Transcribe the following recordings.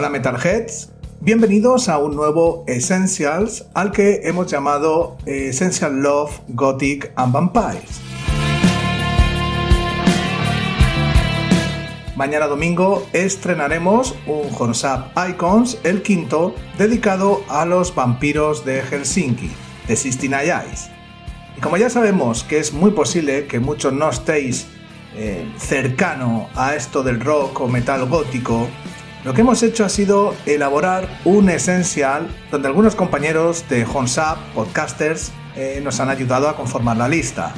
Hola Metalheads, bienvenidos a un nuevo Essentials al que hemos llamado Essential Love, Gothic and Vampires. Mañana domingo estrenaremos un Honsap Icons, el quinto, dedicado a los vampiros de Helsinki, de Sistine Eyes. Y como ya sabemos que es muy posible que muchos no estéis eh, cercano a esto del rock o metal gótico, lo que hemos hecho ha sido elaborar un esencial donde algunos compañeros de Honsap, podcasters, eh, nos han ayudado a conformar la lista.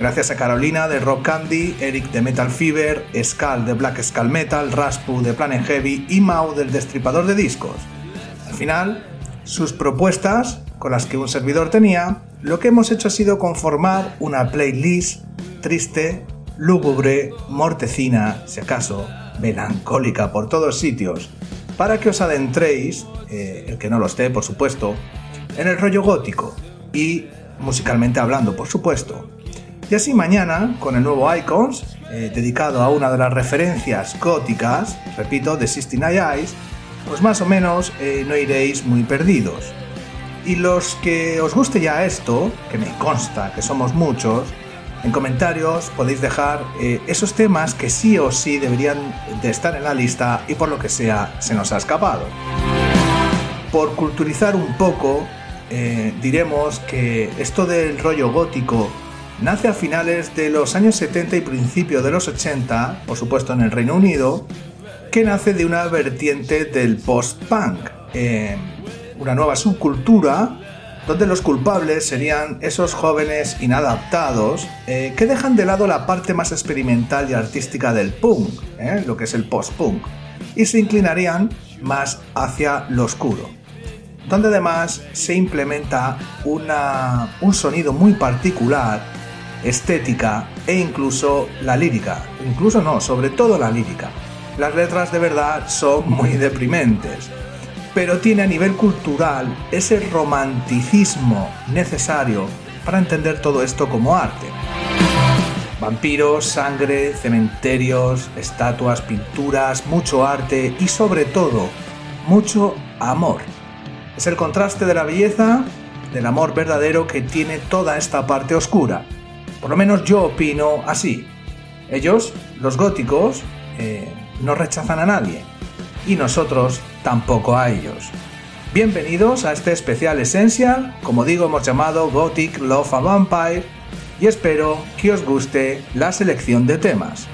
Gracias a Carolina de Rock Candy, Eric de Metal Fever, Skull de Black Skull Metal, Raspu de Planet Heavy y Mau del Destripador de Discos. Al final, sus propuestas, con las que un servidor tenía, lo que hemos hecho ha sido conformar una playlist triste, lúgubre, mortecina, si acaso, melancólica por todos sitios, para que os adentréis, eh, el que no lo esté, por supuesto, en el rollo gótico y musicalmente hablando, por supuesto. Y así mañana, con el nuevo Icons, eh, dedicado a una de las referencias góticas, repito, de Sistine Eyes, pues más o menos eh, no iréis muy perdidos. Y los que os guste ya esto, que me consta que somos muchos, en comentarios podéis dejar eh, esos temas que sí o sí deberían de estar en la lista y por lo que sea se nos ha escapado. Por culturizar un poco, eh, diremos que esto del rollo gótico nace a finales de los años 70 y principios de los 80, por supuesto en el Reino Unido, que nace de una vertiente del post-punk, eh, una nueva subcultura donde los culpables serían esos jóvenes inadaptados eh, que dejan de lado la parte más experimental y artística del punk, eh, lo que es el post-punk, y se inclinarían más hacia lo oscuro, donde además se implementa una, un sonido muy particular, estética e incluso la lírica, incluso no, sobre todo la lírica. Las letras de verdad son muy deprimentes pero tiene a nivel cultural ese romanticismo necesario para entender todo esto como arte. Vampiros, sangre, cementerios, estatuas, pinturas, mucho arte y sobre todo, mucho amor. Es el contraste de la belleza, del amor verdadero que tiene toda esta parte oscura. Por lo menos yo opino así. Ellos, los góticos, eh, no rechazan a nadie, y nosotros tampoco a ellos. Bienvenidos a este especial Essential, como digo hemos llamado Gothic Love a Vampire, y espero que os guste la selección de temas.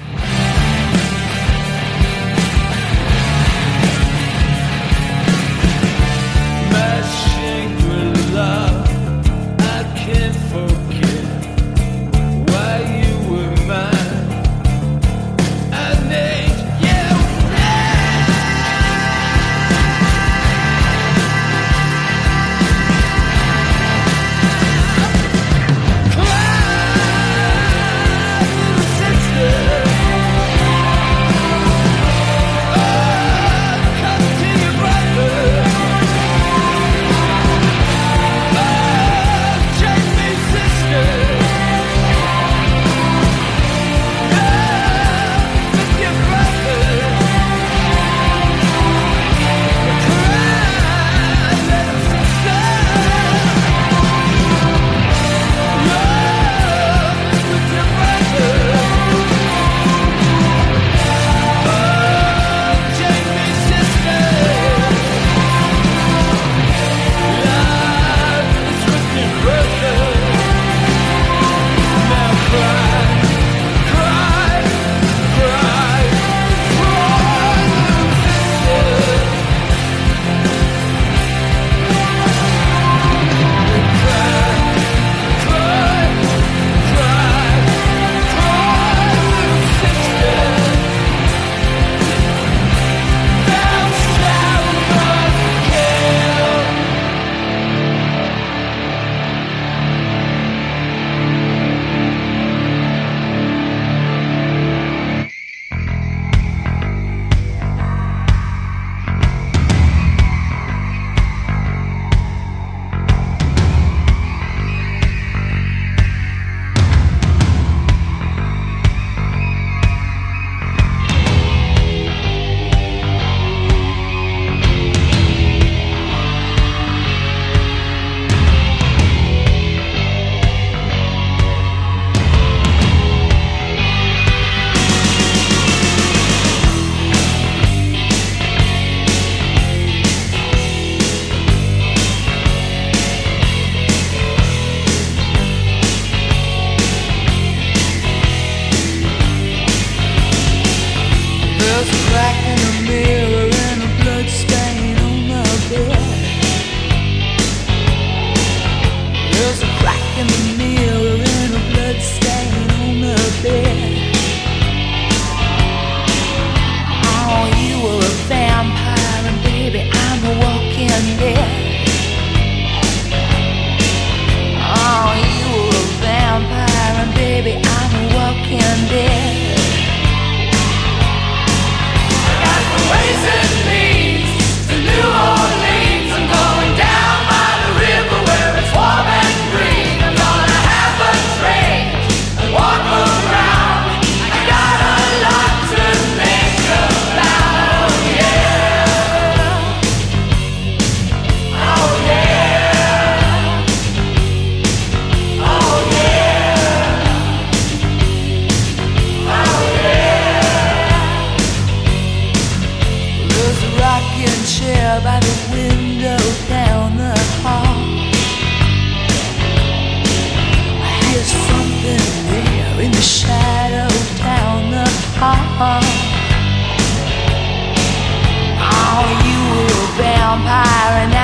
Vampire, and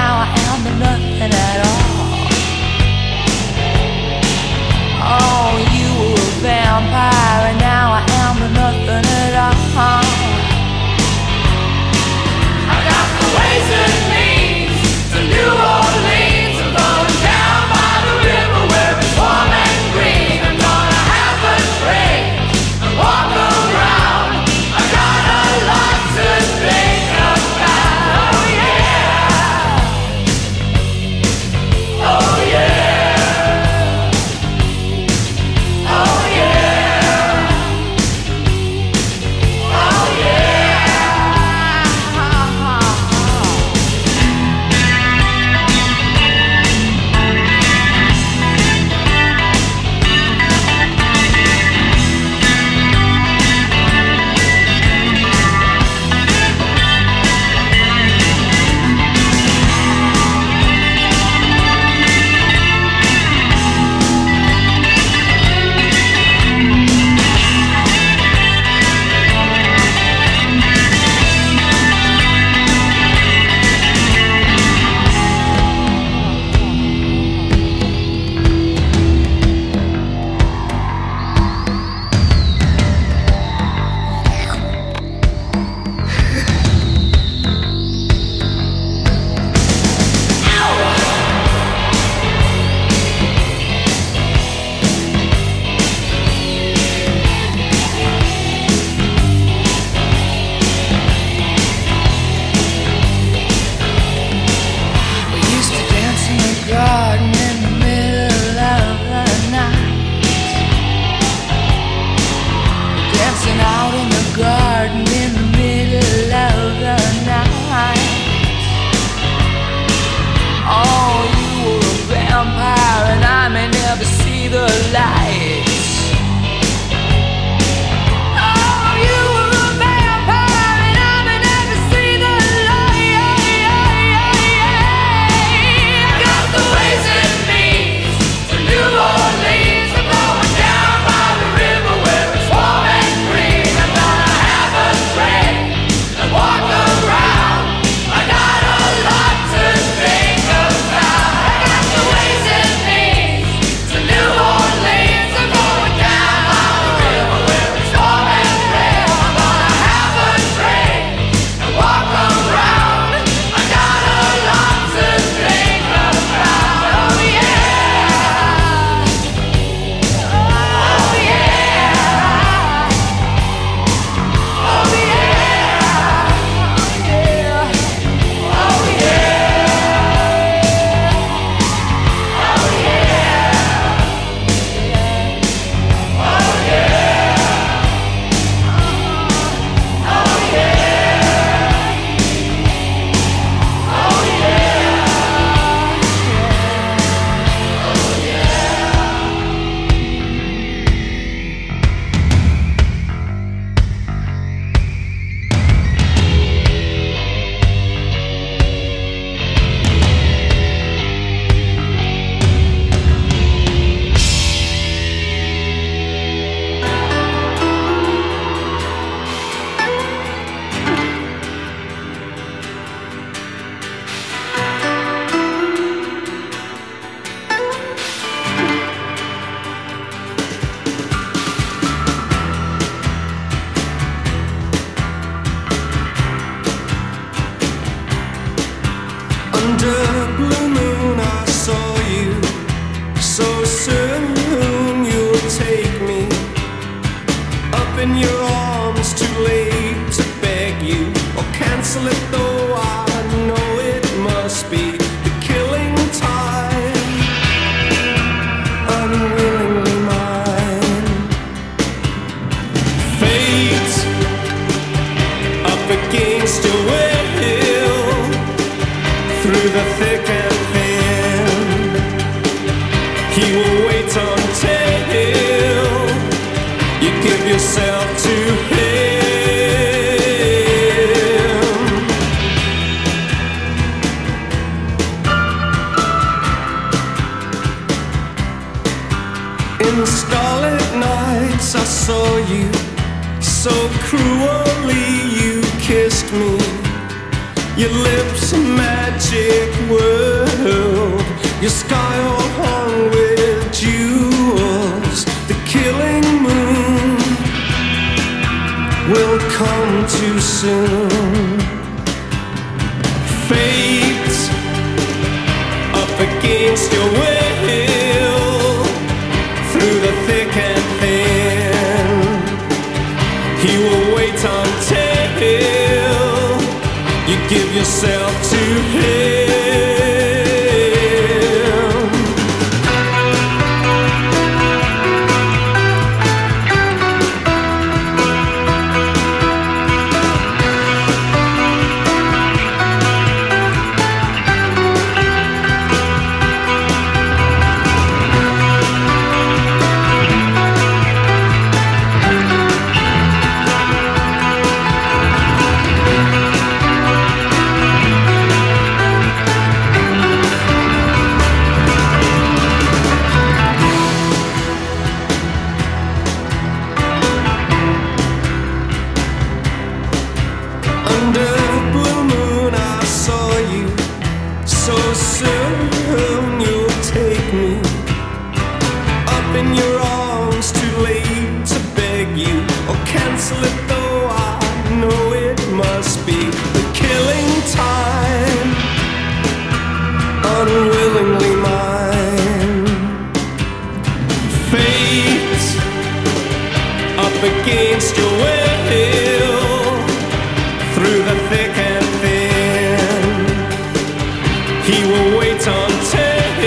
wait until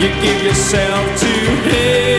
you give yourself to him.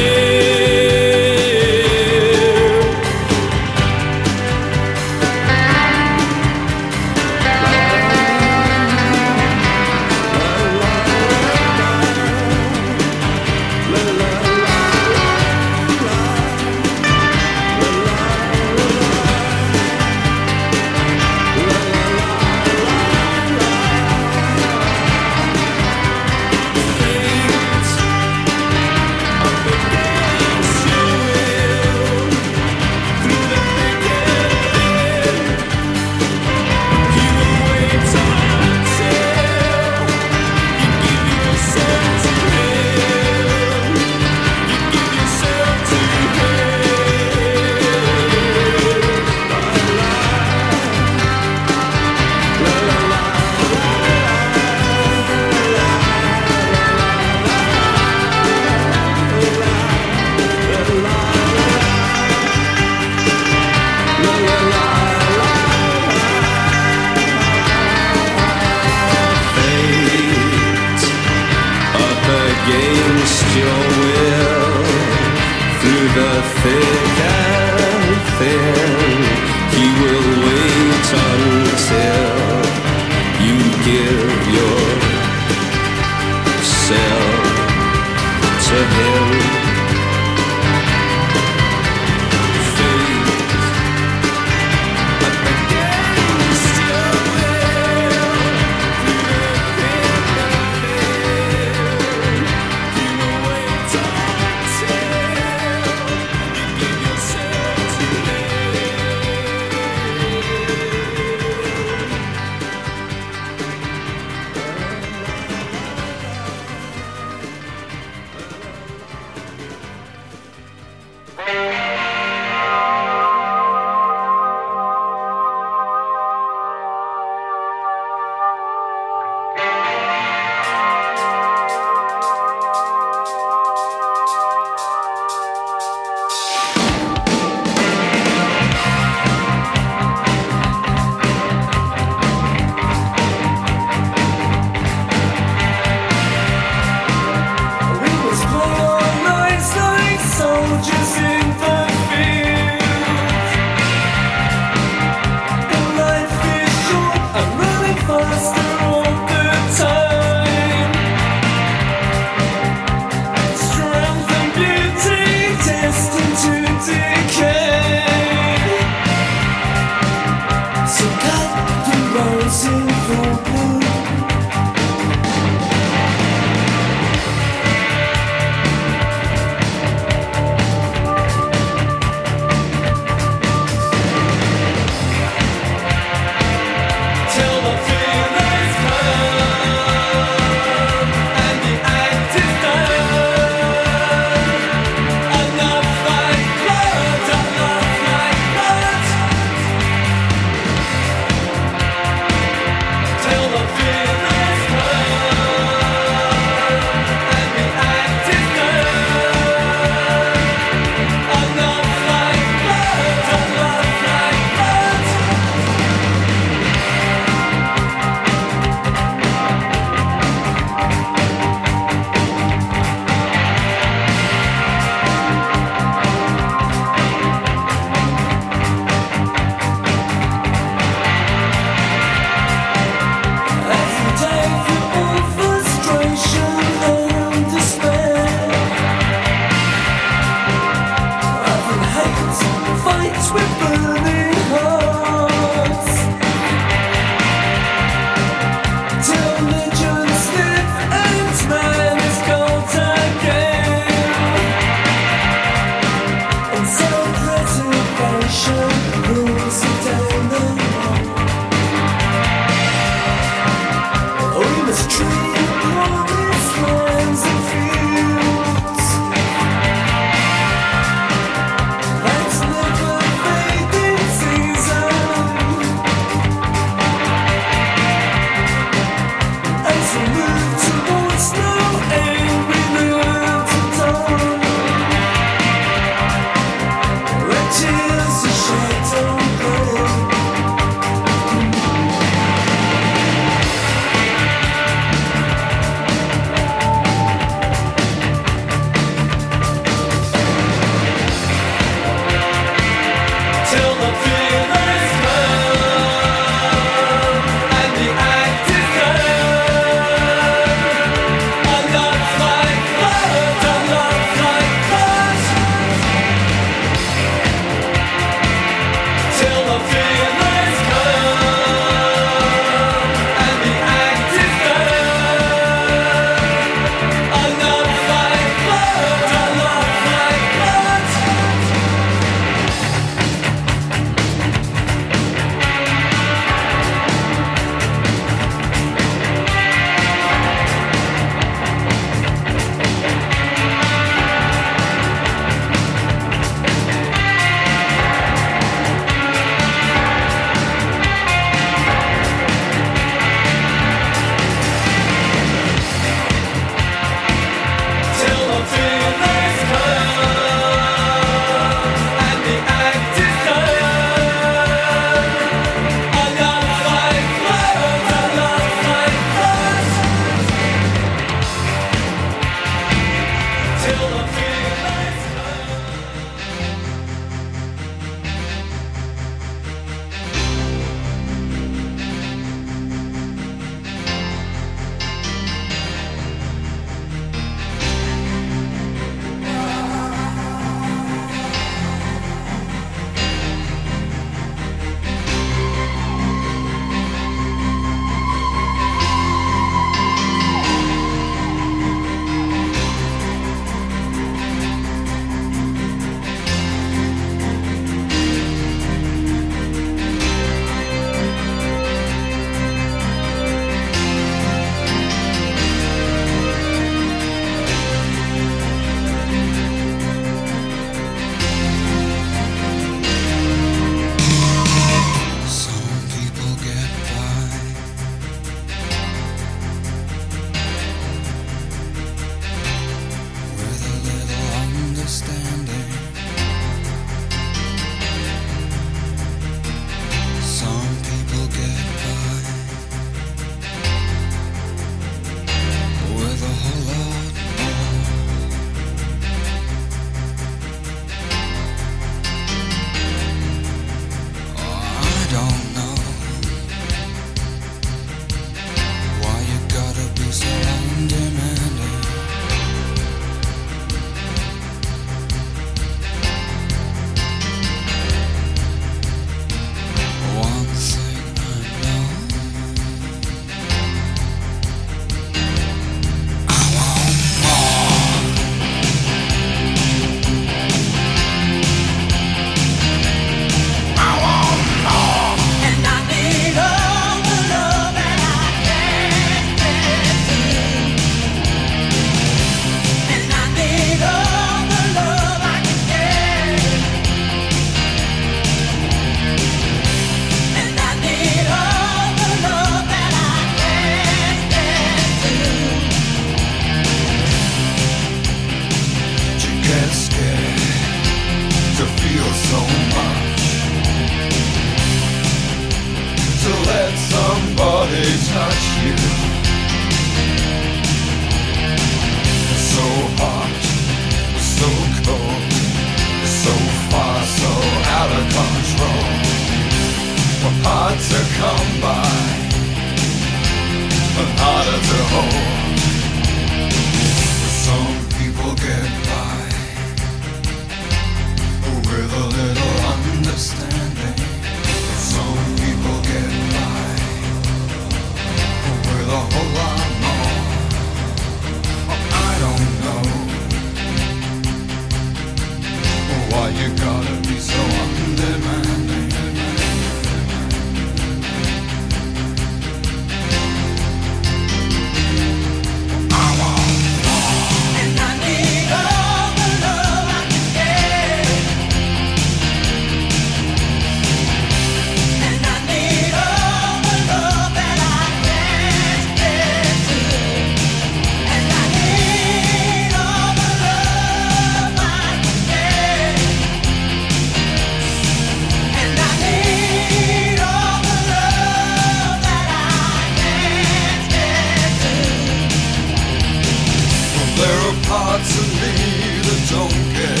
to me the don't care.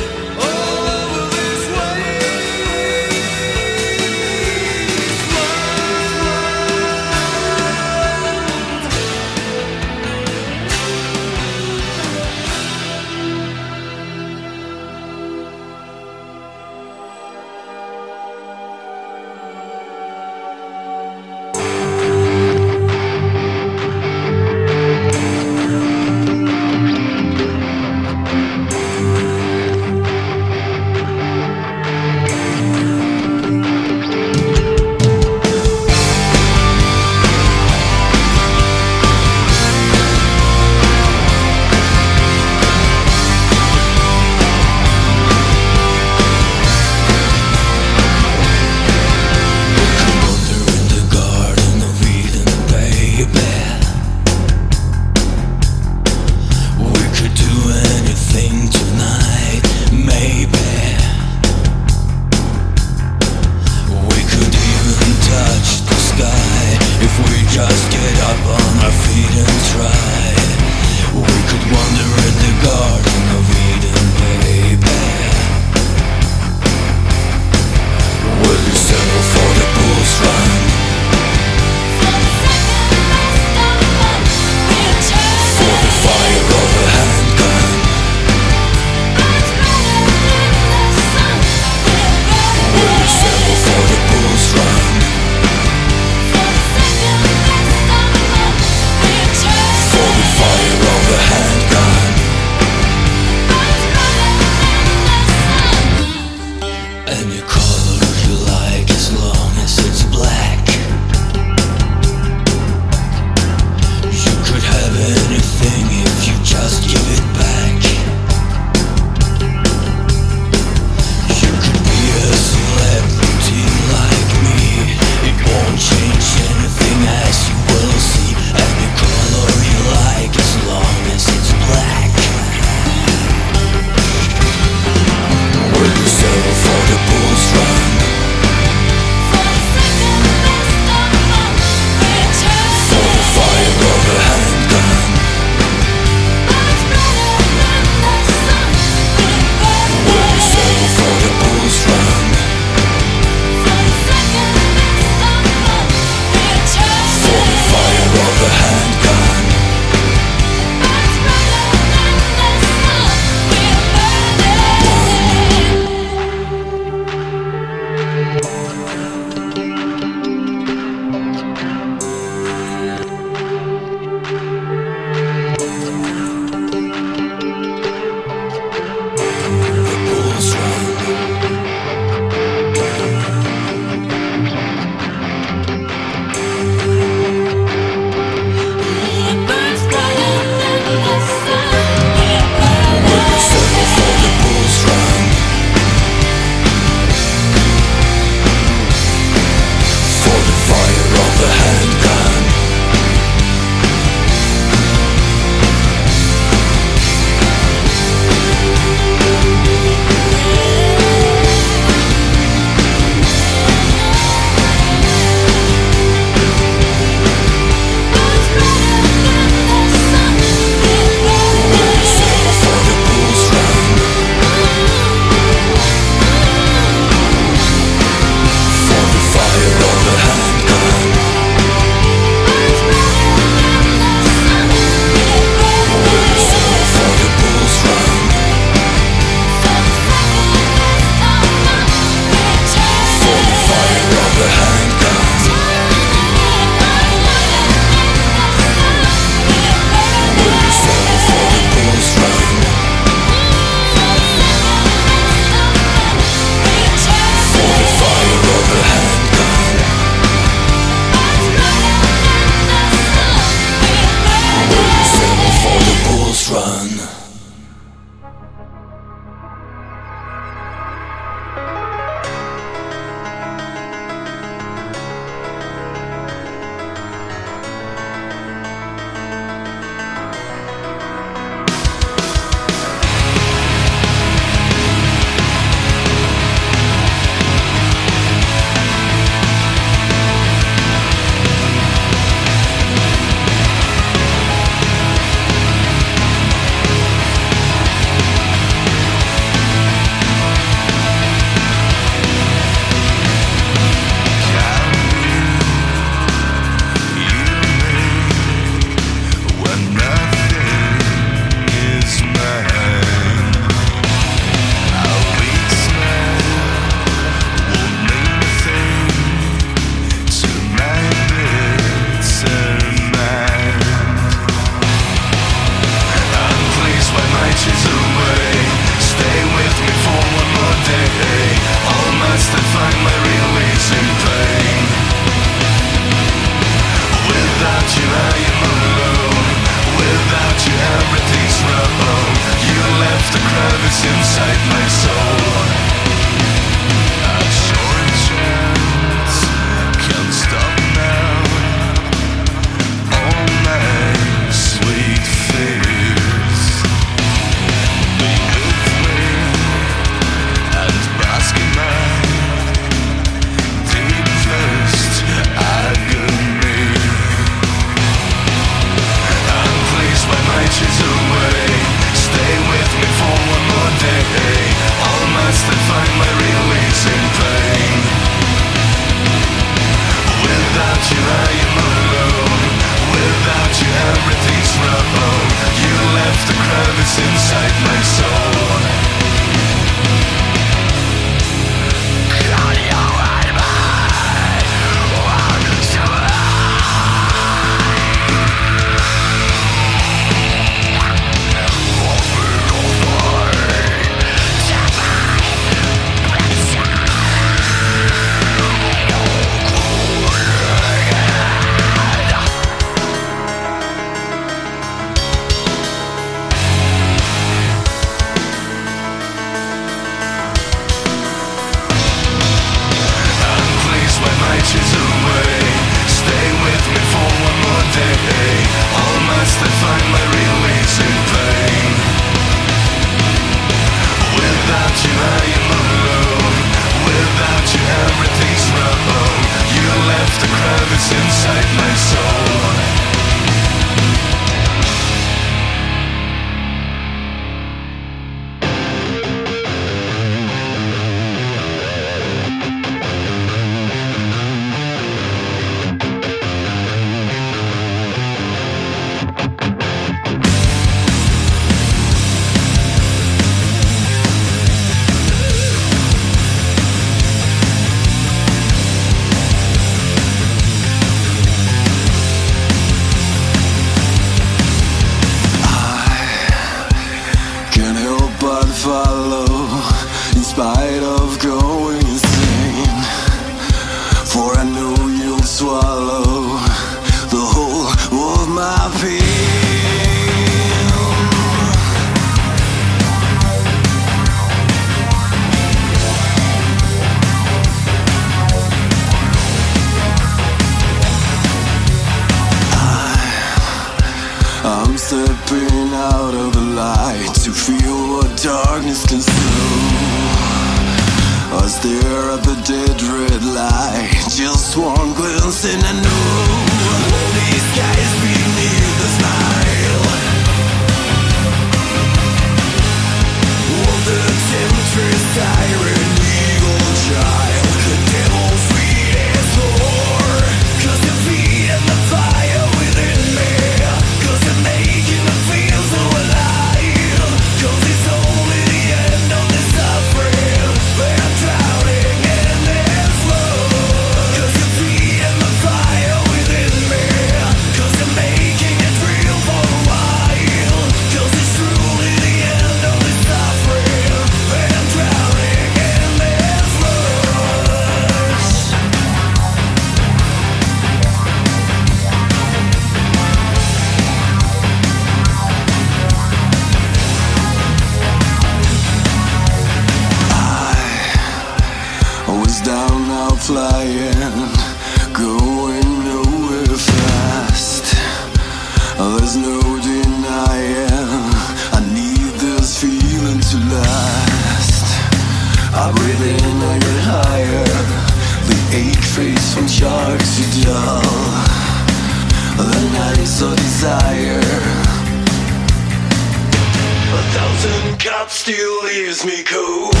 Still leaves me cold.